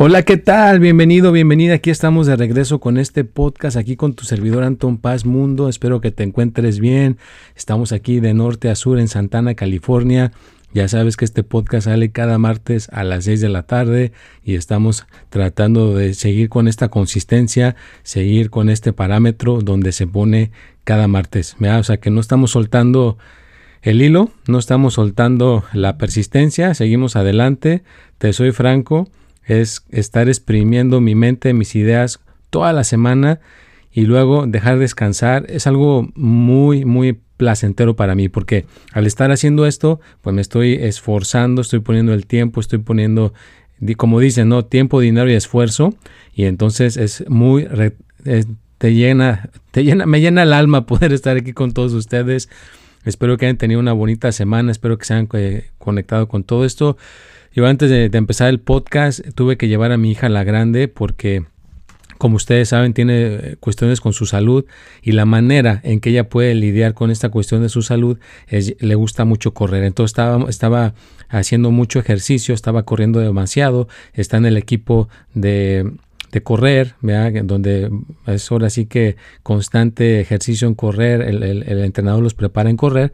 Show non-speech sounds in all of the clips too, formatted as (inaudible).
Hola, ¿qué tal? Bienvenido, bienvenida. Aquí estamos de regreso con este podcast, aquí con tu servidor Anton Paz Mundo. Espero que te encuentres bien. Estamos aquí de norte a sur en Santana, California. Ya sabes que este podcast sale cada martes a las 6 de la tarde y estamos tratando de seguir con esta consistencia, seguir con este parámetro donde se pone cada martes. O sea que no estamos soltando el hilo, no estamos soltando la persistencia, seguimos adelante. Te soy franco es estar exprimiendo mi mente, mis ideas toda la semana y luego dejar descansar es algo muy, muy placentero para mí porque al estar haciendo esto, pues me estoy esforzando, estoy poniendo el tiempo, estoy poniendo, como dicen, ¿no? Tiempo, dinero y esfuerzo y entonces es muy, te llena, te llena, me llena el alma (laughs) poder estar aquí con todos ustedes. Espero que hayan tenido una bonita semana, espero que se hayan eh, conectado con todo esto. Yo antes de, empezar el podcast tuve que llevar a mi hija la grande porque como ustedes saben, tiene eh, cuestiones con su salud y la manera en que ella puede lidiar con esta cuestión de su salud le gusta mucho correr. Entonces estaba, estaba haciendo mucho ejercicio, estaba corriendo demasiado, está en el equipo de, de correr, donde es ahora sí que constante ejercicio en correr, el, el entrenador los prepara en correr,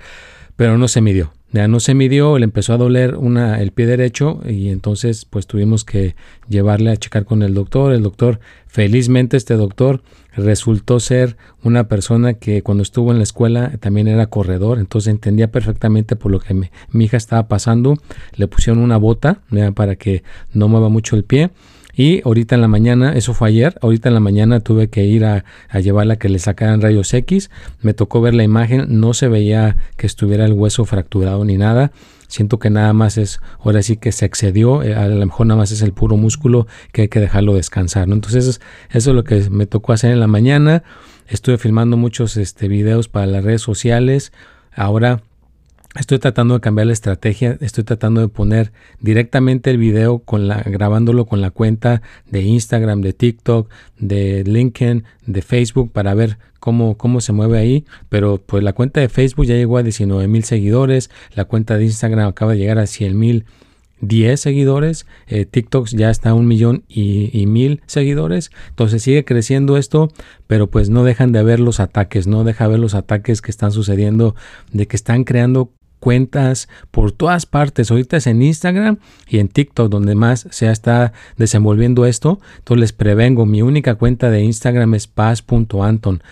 pero no se midió. Ya no se midió, le empezó a doler una, el pie derecho y entonces pues tuvimos que llevarle a checar con el doctor. El doctor, felizmente este doctor resultó ser una persona que cuando estuvo en la escuela también era corredor, entonces entendía perfectamente por lo que mi, hija estaba pasando. Le pusieron una bota para que no mueva mucho el pie y ahorita en la mañana, eso fue ayer, ahorita en la mañana tuve que ir a, llevarla a que le sacaran rayos X. Me tocó ver la imagen, no se veía que estuviera el hueso fracturado ni nada. Siento que nada más es, ahora sí que se excedió, eh, a lo mejor nada más es el puro músculo que hay que dejarlo descansar. ¿no? Entonces eso, eso es lo que me tocó hacer en la mañana. Estuve filmando muchos este, videos para las redes sociales. Ahora Estoy tratando de cambiar la estrategia, estoy tratando de poner directamente el video con la, grabándolo con la cuenta de Instagram, de TikTok, de LinkedIn, de Facebook para ver cómo, cómo se mueve ahí. Pero pues la cuenta de Facebook ya llegó a 19 mil seguidores, la cuenta de Instagram acaba de llegar a 100 mil 10 seguidores, eh, TikTok ya está a un millón y, mil seguidores, entonces sigue creciendo esto, pero pues no dejan de haber los ataques, no deja de ver los ataques que están sucediendo, de que están creando cuentas por todas partes. Ahorita es en Instagram y en TikTok donde más se está desenvolviendo esto. Entonces les prevengo, mi única cuenta de Instagram es paz.anton.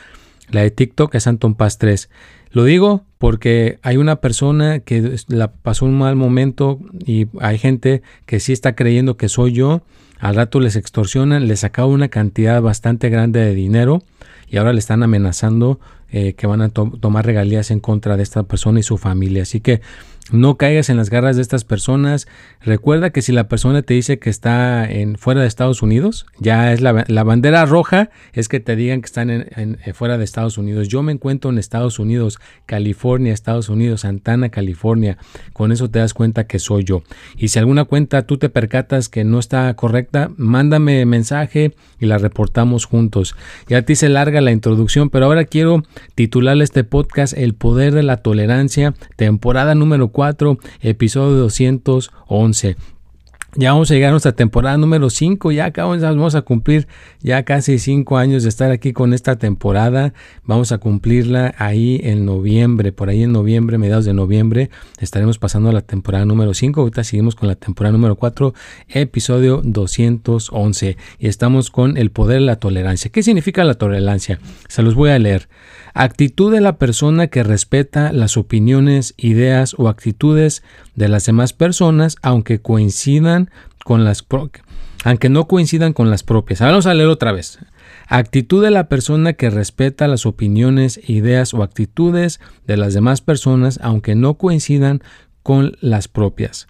La de TikTok es Anton Paz 3. Lo digo porque hay una persona que la pasó un mal momento y hay gente que sí está creyendo que soy yo. Al rato les extorsionan, les sacaba una cantidad bastante grande de dinero y ahora le están amenazando eh, que van a tomar regalías en contra de esta persona y su familia. Así que no caigas en las garras de estas personas. Recuerda que si la persona te dice que está en, fuera de Estados Unidos, ya es la, bandera roja, es que te digan que están en, eh, fuera de Estados Unidos. Yo me encuentro en Estados Unidos, California, Estados Unidos, Santana, California. Con eso te das cuenta que soy yo. Y si alguna cuenta tú te percatas que no está correcta, mándame mensaje y la reportamos juntos. Ya te hice larga la introducción, pero ahora quiero titularle este podcast El poder de la tolerancia, temporada número 4, episodio 211. Ya vamos a llegar a nuestra temporada número 5, ya acá vamos a cumplir ya casi 5 años de estar aquí con esta temporada. Vamos a cumplirla ahí en noviembre, por ahí en noviembre, mediados de noviembre, estaremos pasando a la temporada número 5. Ahorita seguimos con la temporada número 4, episodio 211. Y estamos con el poder de la tolerancia. ¿Qué significa la tolerancia? Se los voy a leer. Actitud de la persona que respeta las opiniones, ideas o actitudes de las demás personas, aunque coincidan con las aunque no coincidan con las propias. vamos a leer otra vez. Actitud de la persona que respeta las opiniones, ideas o actitudes de las demás personas, aunque no coincidan con las propias.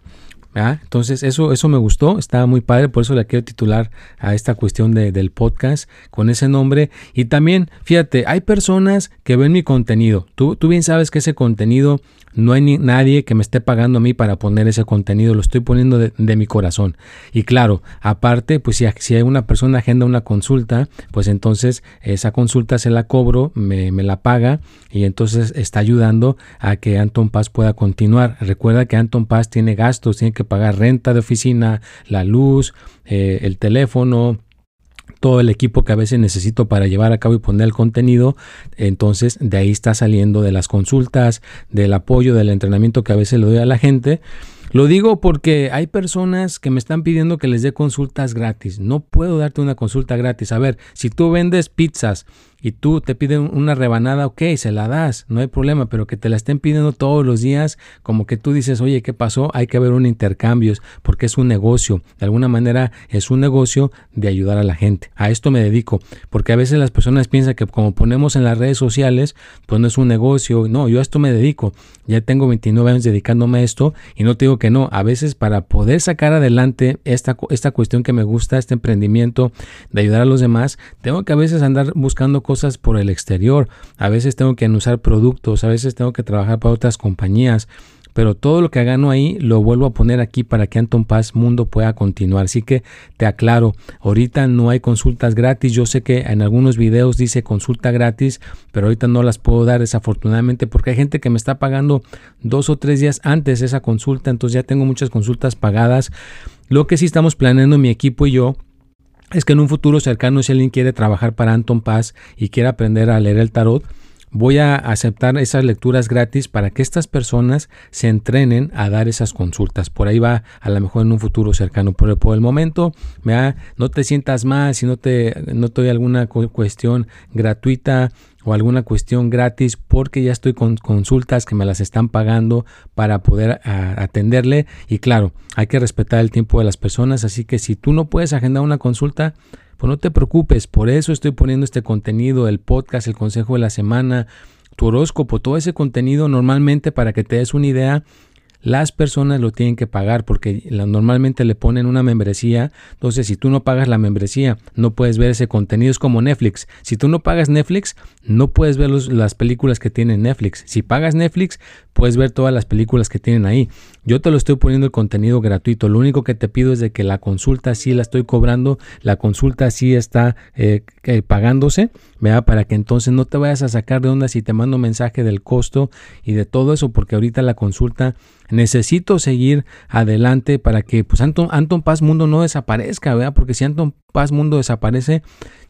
Entonces eso, eso me gustó, estaba muy padre, por eso le quiero titular a esta cuestión de, del podcast con ese nombre. Y también, fíjate, hay personas que ven mi contenido. Tú, tú bien sabes que ese contenido no hay nadie que me esté pagando a mí para poner ese contenido, lo estoy poniendo de, mi corazón. Y claro, aparte, pues si, si, hay una persona agenda una consulta, pues entonces esa consulta se la cobro, me, me, la paga y entonces está ayudando a que Anton Paz pueda continuar. Recuerda que Anton Paz tiene gastos, tiene que pagar renta de oficina, la luz, eh, el teléfono, todo el equipo que a veces necesito para llevar a cabo y poner el contenido. Entonces de ahí está saliendo de las consultas, del apoyo, del entrenamiento que a veces le doy a la gente. Lo digo porque hay personas que me están pidiendo que les dé consultas gratis. No puedo darte una consulta gratis. A ver, si tú vendes pizzas y tú te piden una rebanada, ok, se la das, no hay problema, pero que te la estén pidiendo todos los días, como que tú dices, oye, ¿qué pasó? Hay que haber un intercambio, porque es un negocio, de alguna manera es un negocio de ayudar a la gente. A esto me dedico, porque a veces las personas piensan que como ponemos en las redes sociales, pues no es un negocio, no, yo a esto me dedico, ya tengo 29 años dedicándome a esto y no te digo que no, a veces para poder sacar adelante esta, esta cuestión que me gusta, este emprendimiento de ayudar a los demás, tengo que a veces andar buscando cosas cosas por el exterior, a veces tengo que anunciar productos, a veces tengo que trabajar para otras compañías, pero todo lo que gano ahí lo vuelvo a poner aquí para que Anton Paz Mundo pueda continuar. Así que te aclaro, ahorita no hay consultas gratis. Yo sé que en algunos videos dice consulta gratis, pero ahorita no las puedo dar desafortunadamente porque hay gente que me está pagando dos o tres días antes esa consulta, entonces ya tengo muchas consultas pagadas. Lo que sí estamos planeando mi equipo y yo es que en un futuro cercano, si alguien quiere trabajar para Anton Paz y quiere aprender a leer el tarot, voy a aceptar esas lecturas gratis para que estas personas se entrenen a dar esas consultas. Por ahí va a lo mejor en un futuro cercano. Pero por el momento, no te sientas mal si no te, no te doy alguna cuestión gratuita o alguna cuestión gratis porque ya estoy con consultas que me las están pagando para poder atenderle. Y claro, hay que respetar el tiempo de las personas, así que si tú no puedes agendar una consulta, pues no te preocupes, por eso estoy poniendo este contenido, el podcast, el consejo de la semana, tu horóscopo, todo ese contenido normalmente para que te des una idea las personas lo tienen que pagar porque normalmente le ponen una membresía. Entonces, si tú no pagas la membresía, no puedes ver ese contenido. Es como Netflix. Si tú no pagas Netflix, no puedes ver las películas que tiene Netflix. Si pagas Netflix, puedes ver todas las películas que tienen ahí. Yo te lo estoy poniendo el contenido gratuito. Lo único que te pido es de que la consulta sí la estoy cobrando, la consulta sí está eh, eh, pagándose. Para que entonces no te vayas a sacar de onda si te mando mensaje del costo y de todo eso, porque ahorita la consulta necesito seguir adelante para que pues Anton, Anton Paz Mundo no desaparezca, ¿verdad? Porque si Anton Paz Mundo desaparece,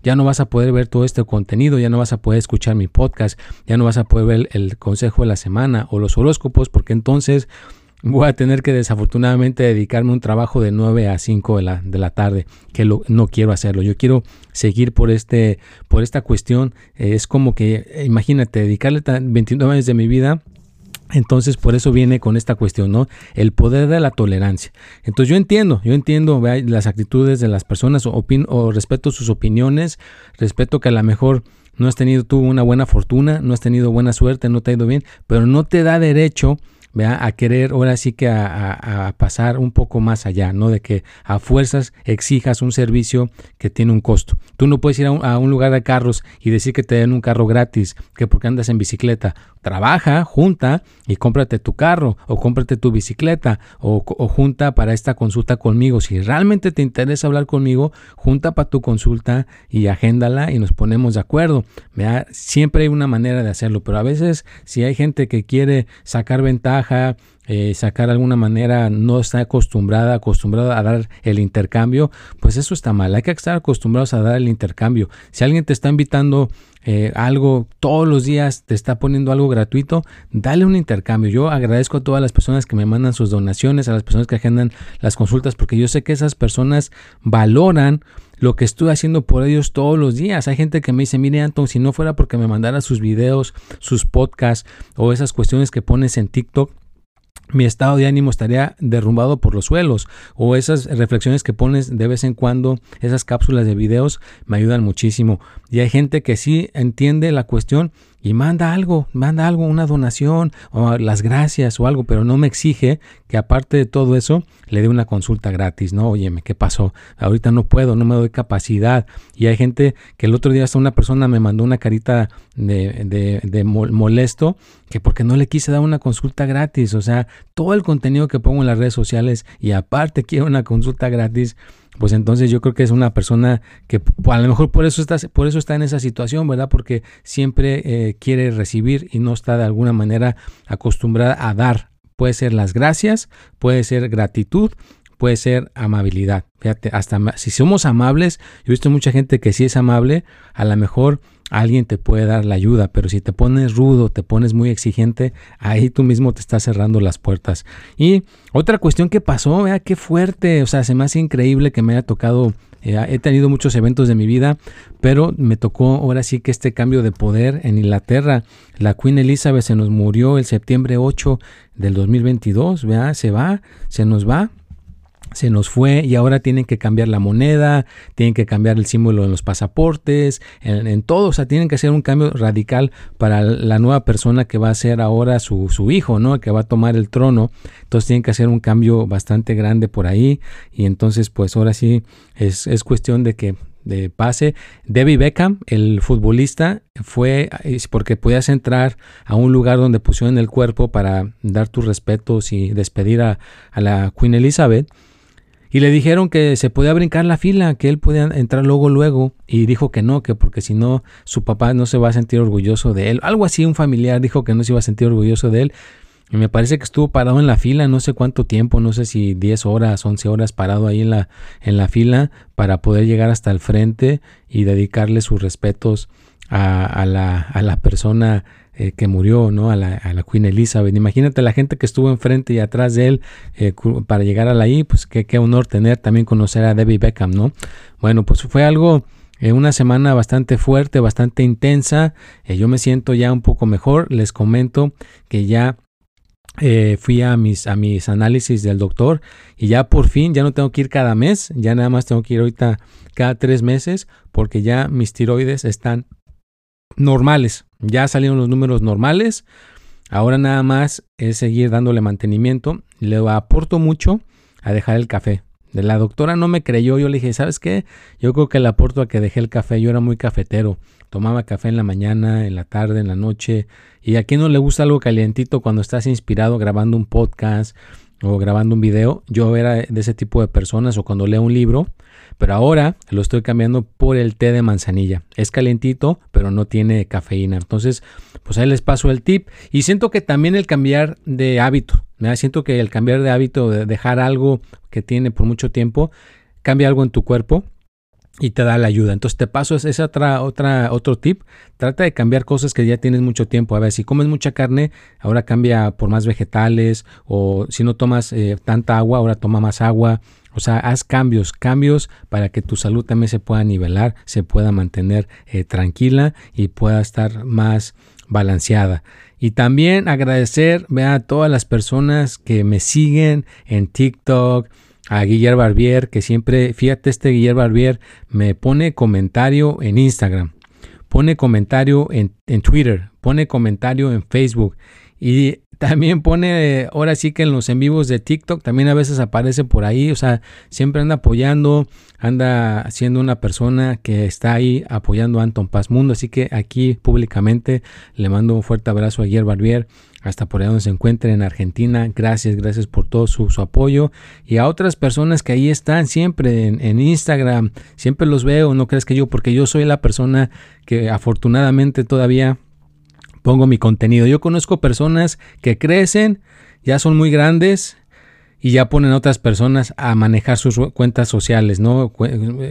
ya no vas a poder ver todo este contenido, ya no vas a poder escuchar mi podcast, ya no vas a poder ver el consejo de la semana o los horóscopos, porque entonces voy a tener que desafortunadamente dedicarme a un trabajo de 9 a 5 de la, de la tarde, que lo, no quiero hacerlo. Yo quiero seguir por, este, por esta cuestión. es como que, imagínate, dedicarle 29 años de mi vida entonces, por eso viene con esta cuestión, ¿no? El poder de la tolerancia. Entonces, yo entiendo, yo entiendo las actitudes de las personas, o, o respeto sus opiniones, respeto que a lo mejor no has tenido tú una buena fortuna, no has tenido buena suerte, no te ha ido bien, pero no te da derecho a querer ahora sí que a, pasar un poco más allá, ¿no? De que a fuerzas exijas un servicio que tiene un costo. Tú no puedes ir a un, lugar de carros y decir que te den un carro gratis, que porque andas en bicicleta. Trabaja, junta y cómprate tu carro o cómprate tu bicicleta o, o junta para esta consulta conmigo. Si realmente te interesa hablar conmigo, junta para tu consulta y agéndala y nos ponemos de acuerdo. Siempre hay una manera de hacerlo, pero a veces si hay gente que quiere sacar ventaja, eh, sacar alguna manera, no está acostumbrada, acostumbrada a dar el intercambio, pues eso está mal. Hay que estar acostumbrados a dar el intercambio. Si alguien te está invitando eh, algo todos los días, te está poniendo algo gratuito, dale un intercambio. Yo agradezco a todas las personas que me mandan sus donaciones, a las personas que agendan las consultas, porque yo sé que esas personas valoran lo que estoy haciendo por ellos todos los días. Hay gente que me dice, mire Anton, si no fuera porque me mandara sus videos, sus podcasts o esas cuestiones que pones en TikTok, mi estado de ánimo estaría derrumbado por los suelos. O esas reflexiones que pones de vez en cuando, esas cápsulas de videos, me ayudan muchísimo. Y hay gente que sí entiende la cuestión y manda algo, manda algo, una donación o las gracias o algo, pero no me exige que aparte de todo eso le dé una consulta gratis, ¿no? Óyeme, ¿qué pasó? Ahorita no puedo, no me doy capacidad. Y hay gente que el otro día hasta una persona me mandó una carita de, de, molesto que porque no le quise dar una consulta gratis, o sea, todo el contenido que pongo en las redes sociales y aparte quiero una consulta gratis, pues entonces yo creo que es una persona que a lo mejor por eso está, por eso está en esa situación, ¿verdad? Porque siempre eh, quiere recibir y no está de alguna manera acostumbrada a dar. Puede ser las gracias, puede ser gratitud, puede ser amabilidad. Fíjate, hasta si somos amables, yo he visto mucha gente que sí es amable, a lo mejor alguien te puede dar la ayuda, pero si te pones rudo, te pones muy exigente, ahí tú mismo te estás cerrando las puertas. Y otra cuestión que pasó, vea qué fuerte, o sea, se me hace increíble que me haya tocado eh, he tenido muchos eventos de mi vida, pero me tocó ahora sí que este cambio de poder en Inglaterra. La Queen Elizabeth se nos murió el septiembre 8 del 2022, vea, se va, se nos va se nos fue y ahora tienen que cambiar la moneda, tienen que cambiar el símbolo en los pasaportes, en, todo, o sea, tienen que hacer un cambio radical para la nueva persona que va a ser ahora su, su, hijo, ¿no? Que va a tomar el trono. Entonces tienen que hacer un cambio bastante grande por ahí y entonces pues ahora sí es, es cuestión de que de pase. Debbie Beckham, el futbolista, fue porque podías entrar a un lugar donde pusieron el cuerpo para dar tus respetos y despedir a, a la Queen Elizabeth y le dijeron que se podía brincar la fila, que él podía entrar luego, luego. Y dijo que no, que porque si no, su papá no se va a sentir orgulloso de él. Algo así, un familiar dijo que no se iba a sentir orgulloso de él. Y me parece que estuvo parado en la fila, no sé cuánto tiempo, no sé si 10 horas, 11 horas parado ahí en la, en la fila para poder llegar hasta el frente y dedicarle sus respetos a, la, a la persona eh, que murió, ¿no? A la, a la, Queen Elizabeth. Imagínate la gente que estuvo enfrente y atrás de él eh, para llegar a la I, pues qué, qué, honor tener también conocer a Debbie Beckham, ¿no? Bueno, pues fue algo, eh, una semana bastante fuerte, bastante intensa. yo me siento ya un poco mejor. Les comento que ya fui a mis, a mis análisis del doctor y ya por fin ya no tengo que ir cada mes, ya nada más tengo que ir ahorita cada tres meses porque ya mis tiroides están normales. Ya salieron los números normales. Ahora nada más es seguir dándole mantenimiento. Le aporto mucho a dejar el café. De la doctora no me creyó. Yo le dije, ¿sabes qué? Yo creo que le aporto a que dejé el café. Yo era muy cafetero. Tomaba café en la mañana, en la tarde, en la noche. Y a quien no le gusta algo calientito cuando estás inspirado grabando un podcast o grabando un video. Yo era de ese tipo de personas o cuando leo un libro. Pero ahora lo estoy cambiando por el té de manzanilla. Es calentito, pero no tiene cafeína. Entonces, pues ahí les paso el tip. Y siento que también el cambiar de hábito. Siento que el cambiar de hábito, de dejar algo que tiene por mucho tiempo, cambia algo en tu cuerpo y te da la ayuda. Entonces te paso ese otra, otra, otro tip. Trata de cambiar cosas que ya tienes mucho tiempo. A ver, si comes mucha carne, ahora cambia por más vegetales. O si no tomas eh, tanta agua, ahora toma más agua. O sea, haz cambios, cambios para que tu salud también se pueda nivelar, se pueda mantener eh, tranquila y pueda estar más balanceada. Y también agradecer a todas las personas que me siguen en TikTok, a Guillermo Barbier, que siempre, fíjate, este Guillermo Barbier me pone comentario en Instagram, pone comentario en, en Twitter, pone comentario en Facebook. Y también pone, ahora sí que en los en vivos de TikTok, también a veces aparece por ahí, o sea, siempre anda apoyando, anda siendo una persona que está ahí apoyando a Anton Paz Mundo. Así que aquí públicamente le mando un fuerte abrazo a Guillermo Barbier, hasta por allá donde se encuentre en Argentina. Gracias, gracias por todo su, apoyo. Y a otras personas que ahí están siempre en, en Instagram, siempre los veo, no crees que yo, porque yo soy la persona que afortunadamente todavía pongo mi contenido. Yo conozco personas que crecen, ya son muy grandes y ya ponen a otras personas a manejar sus cuentas sociales, ¿no?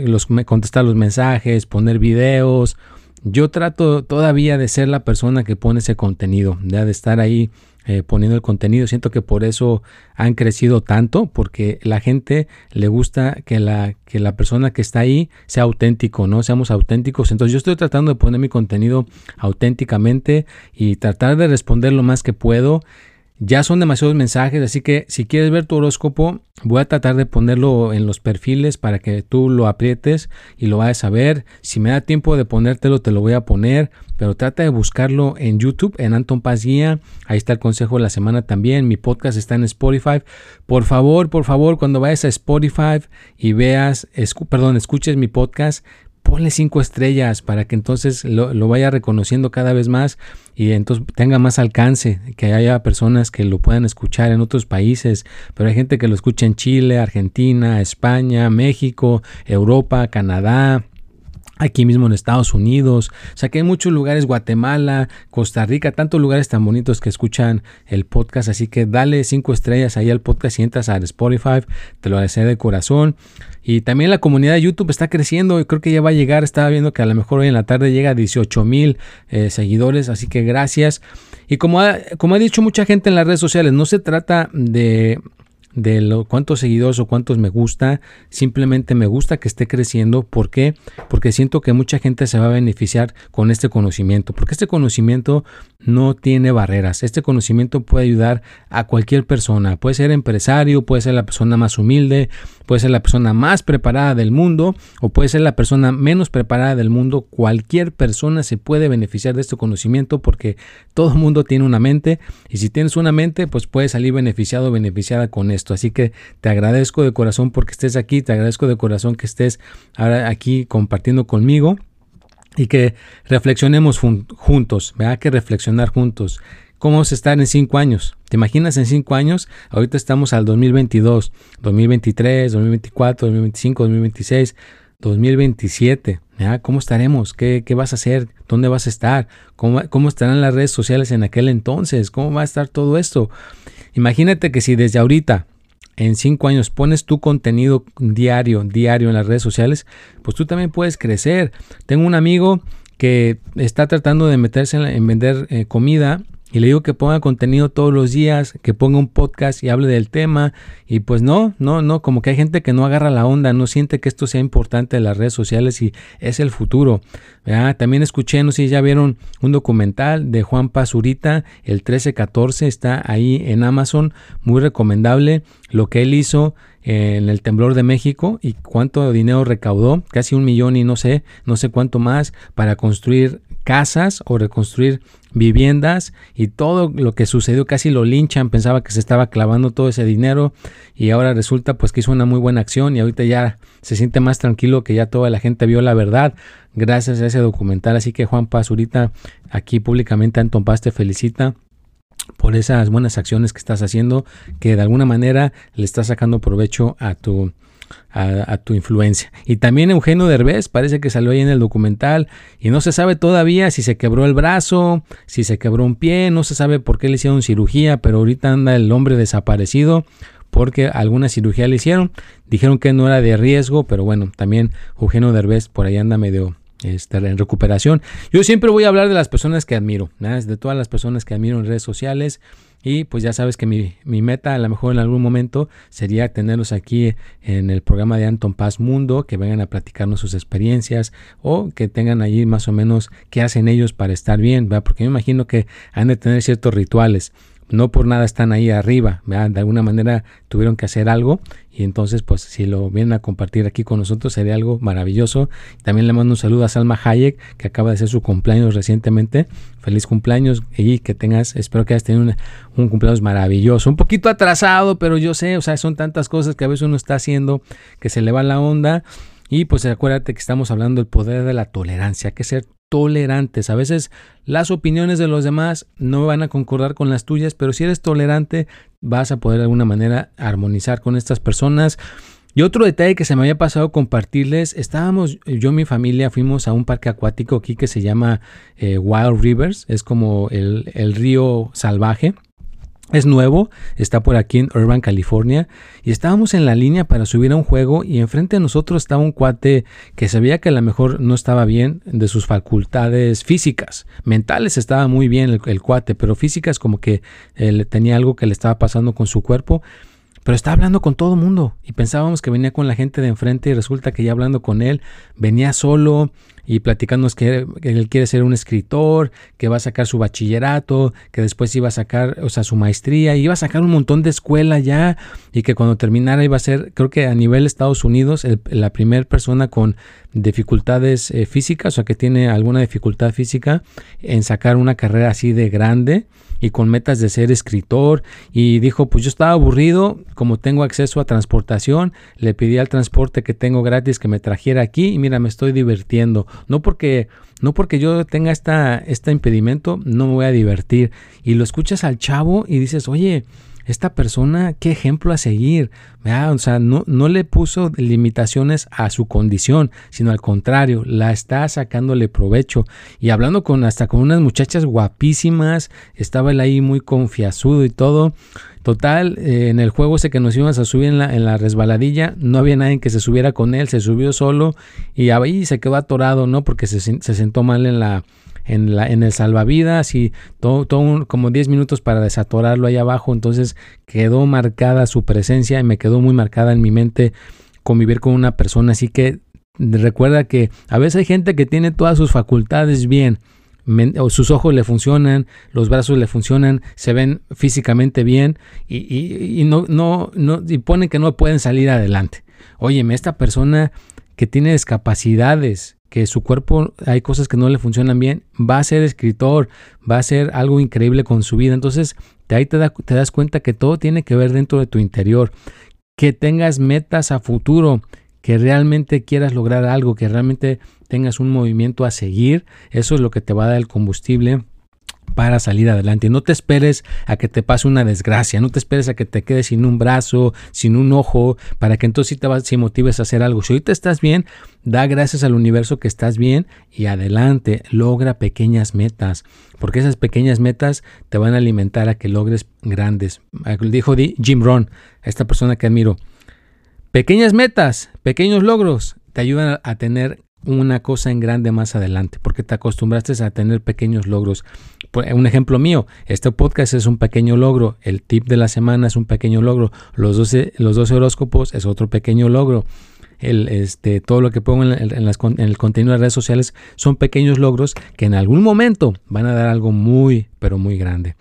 Los, contestar los mensajes, poner videos. Yo trato todavía de ser la persona que pone ese contenido, de estar ahí eh, poniendo el contenido. Siento que por eso han crecido tanto, porque la gente le gusta que la, que la persona que está ahí sea auténtico, ¿no? Seamos auténticos. Entonces yo estoy tratando de poner mi contenido auténticamente y tratar de responder lo más que puedo. Ya son demasiados mensajes, así que si quieres ver tu horóscopo, voy a tratar de ponerlo en los perfiles para que tú lo aprietes y lo vayas a ver. Si me da tiempo de ponértelo, te lo voy a poner, pero trata de buscarlo en YouTube, en Anton Paz Guía. Ahí está el consejo de la semana también. Mi podcast está en Spotify. Por favor, por favor, cuando vayas a Spotify y veas, perdón, escuches mi podcast, ponle cinco estrellas para que entonces lo, vaya reconociendo cada vez más y entonces tenga más alcance, que haya personas que lo puedan escuchar en otros países, pero hay gente que lo escucha en Chile, Argentina, España, México, Europa, Canadá, aquí mismo en Estados Unidos. O sea que hay muchos lugares, Guatemala, Costa Rica, tantos lugares tan bonitos que escuchan el podcast. Así que dale cinco estrellas ahí al podcast y entras a Spotify. Te lo agradeceré de corazón. Y también la comunidad de YouTube está creciendo creo que ya va a llegar. Estaba viendo que a lo mejor hoy en la tarde llega a 18 mil eh, seguidores. Así que gracias. Y como ha dicho mucha gente en las redes sociales, no se trata de de lo, cuántos seguidores o cuántos me gusta, simplemente me gusta que esté creciendo. ¿Por qué? Porque siento que mucha gente se va a beneficiar con este conocimiento, porque este conocimiento no tiene barreras. Este conocimiento puede ayudar a cualquier persona. Puede ser empresario, puede ser la persona más humilde, puede ser la persona más preparada del mundo o puede ser la persona menos preparada del mundo. Cualquier persona se puede beneficiar de este conocimiento porque todo el mundo tiene una mente y si tienes una mente, pues puedes salir beneficiado o beneficiada con Así que te agradezco de corazón porque estés aquí, te agradezco de corazón que estés ahora aquí compartiendo conmigo y que reflexionemos juntos, ¿verdad? Que reflexionar juntos. ¿Cómo vamos a estar en cinco años? ¿Te imaginas en cinco años? Ahorita estamos al 2022, 2023, 2024, 2025, 2026, 2027. ¿Cómo estaremos? ¿Qué, vas a hacer? ¿Dónde vas a estar? ¿Cómo, ¿Cómo estarán las redes sociales en aquel entonces? ¿Cómo va a estar todo esto? Imagínate que si desde ahorita en cinco años pones tu contenido diario, diario en las redes sociales, pues tú también puedes crecer. Tengo un amigo que está tratando de meterse en, vender eh, comida y le digo que ponga contenido todos los días, que ponga un podcast y hable del tema. Y pues no, no, no, como que hay gente que no agarra la onda, no siente que esto sea importante en las redes sociales y es el futuro. También escuché, no sé si ya vieron un documental de Juan Pazurita, el 1314, está ahí en Amazon, muy recomendable lo que él hizo en el temblor de México y cuánto dinero recaudó, casi un millón y no sé, no sé cuánto más para construir casas o reconstruir viviendas y todo lo que sucedió casi lo linchan, pensaba que se estaba clavando todo ese dinero y ahora resulta pues que hizo una muy buena acción y ahorita ya se siente más tranquilo que ya toda la gente vio la verdad gracias a ese documental, así que Juan Paz ahorita aquí públicamente Anton Paz te felicita por esas buenas acciones que estás haciendo que de alguna manera le estás sacando provecho a tu a, tu influencia. Y también Eugenio Derbez parece que salió ahí en el documental y no se sabe todavía si se quebró el brazo, si se quebró un pie, no se sabe por qué le hicieron cirugía, pero ahorita anda el hombre desaparecido porque alguna cirugía le hicieron. Dijeron que no era de riesgo, pero bueno, también Eugenio Derbez por ahí anda medio este, en recuperación. Yo siempre voy a hablar de las personas que admiro, de todas las personas que admiro en redes sociales. Y pues ya sabes que mi, meta a lo mejor en algún momento sería tenerlos aquí en el programa de Anton Paz Mundo, que vengan a platicarnos sus experiencias o que tengan allí más o menos qué hacen ellos para estar bien, ¿verdad? porque me imagino que han de tener ciertos rituales no por nada están ahí arriba, de alguna manera tuvieron que hacer algo y entonces pues si lo vienen a compartir aquí con nosotros sería algo maravilloso. También le mando un saludo a Salma Hayek que acaba de hacer su cumpleaños recientemente. Feliz cumpleaños y que tengas, espero que hayas tenido un, cumpleaños maravilloso. Un poquito atrasado, pero yo sé, o sea, son tantas cosas que a veces uno está haciendo que se le va la onda. Y pues acuérdate que estamos hablando del poder de la tolerancia, hay que ser tolerantes. A veces las opiniones de los demás no van a concordar con las tuyas, pero si eres tolerante vas a poder de alguna manera armonizar con estas personas. Y otro detalle que se me había pasado compartirles, estábamos, yo y mi familia fuimos a un parque acuático aquí que se llama eh, Wild Rivers, es como el, el río salvaje. Es nuevo, está por aquí en Urban, California, y estábamos en la línea para subir a un juego y enfrente de nosotros estaba un cuate que sabía que a lo mejor no estaba bien de sus facultades físicas. Mentales estaba muy bien el, cuate, pero físicas como que él tenía algo que le estaba pasando con su cuerpo. Pero estaba hablando con todo el mundo y pensábamos que venía con la gente de enfrente y resulta que ya hablando con él venía solo, y platicándonos que, él quiere ser un escritor, que va a sacar su bachillerato, que después iba a sacar, o sea, su maestría, y iba a sacar un montón de escuela ya, y que cuando terminara iba a ser, creo que a nivel Estados Unidos, la primera persona con dificultades eh, físicas, o sea, que tiene alguna dificultad física en sacar una carrera así de grande y con metas de ser escritor. Y dijo pues yo estaba aburrido como tengo acceso a transportación le pedí al transporte que tengo gratis que me trajera aquí y mira me estoy divirtiendo no porque no porque yo tenga esta este impedimento no me voy a divertir. Y lo escuchas al chavo y dices oye esta persona, qué ejemplo a seguir. O sea, no, no le puso limitaciones a su condición, sino al contrario, la está sacándole provecho. Y hablando con hasta con unas muchachas guapísimas, estaba él ahí muy confiasudo y todo. Total, eh, en el juego ese que nos íbamos a subir en la, en la resbaladilla, no había nadie que se subiera con él, se subió solo y ahí se quedó atorado, ¿no? Porque se, se sentó mal en la, en, la, en el salvavidas y todo, todo como 10 minutos para desatorarlo ahí abajo. Entonces quedó marcada su presencia y me quedó muy marcada en mi mente convivir con una persona. Así que recuerda que a veces hay gente que tiene todas sus facultades bien. Sus ojos le funcionan, los brazos le funcionan, se ven físicamente bien y, y, no, no, no, y ponen que no pueden salir adelante. Óyeme, esta persona que tiene discapacidades, que su cuerpo hay cosas que no le funcionan bien, va a ser escritor, va a ser algo increíble con su vida. Entonces, de ahí te, te das cuenta que todo tiene que ver dentro de tu interior, que tengas metas a futuro, que realmente quieras lograr algo, que realmente tengas un movimiento a seguir, eso es lo que te va a dar el combustible para salir adelante. No te esperes a que te pase una desgracia, no te esperes a que te quedes sin un brazo, sin un ojo, para que entonces sí te vas, motives a hacer algo. Si ahorita estás bien, da gracias al universo que estás bien y adelante, logra pequeñas metas, porque esas pequeñas metas te van a alimentar a que logres grandes. Dijo Jim Rohn, esta persona que admiro. Pequeñas metas, pequeños logros te ayudan a tener una cosa en grande más adelante, porque te acostumbraste a tener pequeños logros. Un ejemplo mío, este podcast es un pequeño logro, el tip de la semana es un pequeño logro, los 12, los 12 horóscopos es otro pequeño logro. El, este, todo lo que pongo en, en, en el contenido de redes sociales son pequeños logros que en algún momento van a dar algo muy, pero muy grande.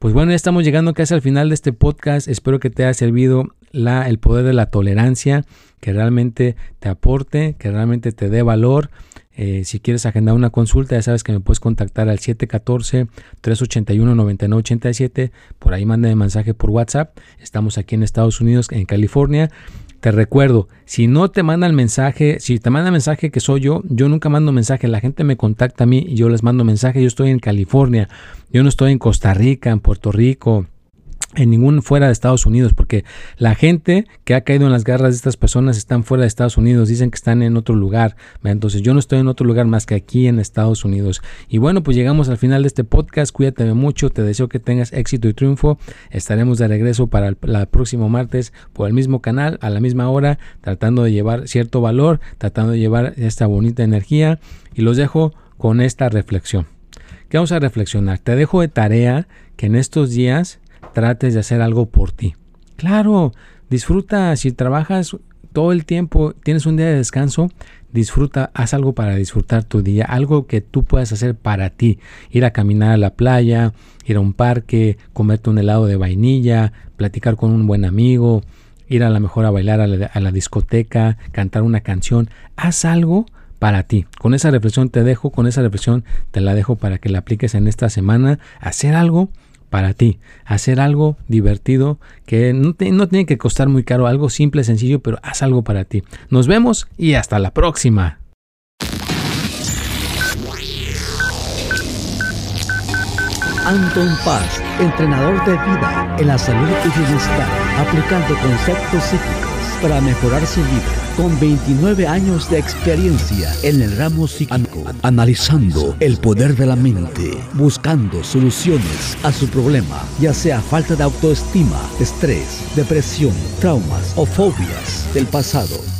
Pues bueno, ya estamos llegando casi al final de este podcast. Espero que te haya servido la, el poder de la tolerancia, que realmente te aporte, que realmente te dé valor. Eh, si quieres agendar una consulta, ya sabes que me puedes contactar al 714-381-9987. Por ahí mándame mensaje por WhatsApp. Estamos aquí en Estados Unidos, en California. Te recuerdo, si no te manda el mensaje, si te manda mensaje que soy yo, yo nunca mando mensaje, la gente me contacta a mí y yo les mando mensaje, yo estoy en California, yo no estoy en Costa Rica, en Puerto Rico, en ningún fuera de Estados Unidos, porque la gente que ha caído en las garras de estas personas están fuera de Estados Unidos, dicen que están en otro lugar. Entonces yo no estoy en otro lugar más que aquí en Estados Unidos. Y bueno, pues llegamos al final de este podcast. Cuídate mucho, te deseo que tengas éxito y triunfo. Estaremos de regreso para el, próximo martes por el mismo canal, a la misma hora, tratando de llevar cierto valor, tratando de llevar esta bonita energía. Y los dejo con esta reflexión. ¿Qué vamos a reflexionar? Te dejo de tarea que en estos días trates de hacer algo por ti. Claro, disfruta, si trabajas todo el tiempo, tienes un día de descanso, disfruta, haz algo para disfrutar tu día, algo que tú puedas hacer para ti. Ir a caminar a la playa, ir a un parque, comerte un helado de vainilla, platicar con un buen amigo, ir a la mejor a bailar a la, a la discoteca, cantar una canción. Haz algo para ti. Con esa reflexión te dejo, con esa reflexión te la dejo para que la apliques en esta semana. Hacer algo para ti. Hacer algo divertido que no, tiene que costar muy caro, algo simple, sencillo, pero haz algo para ti. Nos vemos y hasta la próxima. Anton Paz, entrenador de vida en la salud y bienestar, aplicando conceptos psíquicos para mejorar su vida con 29 años de experiencia en el ramo psíquico, analizando el poder de la mente, buscando soluciones a su problema, ya sea falta de autoestima, estrés, depresión, traumas o fobias del pasado.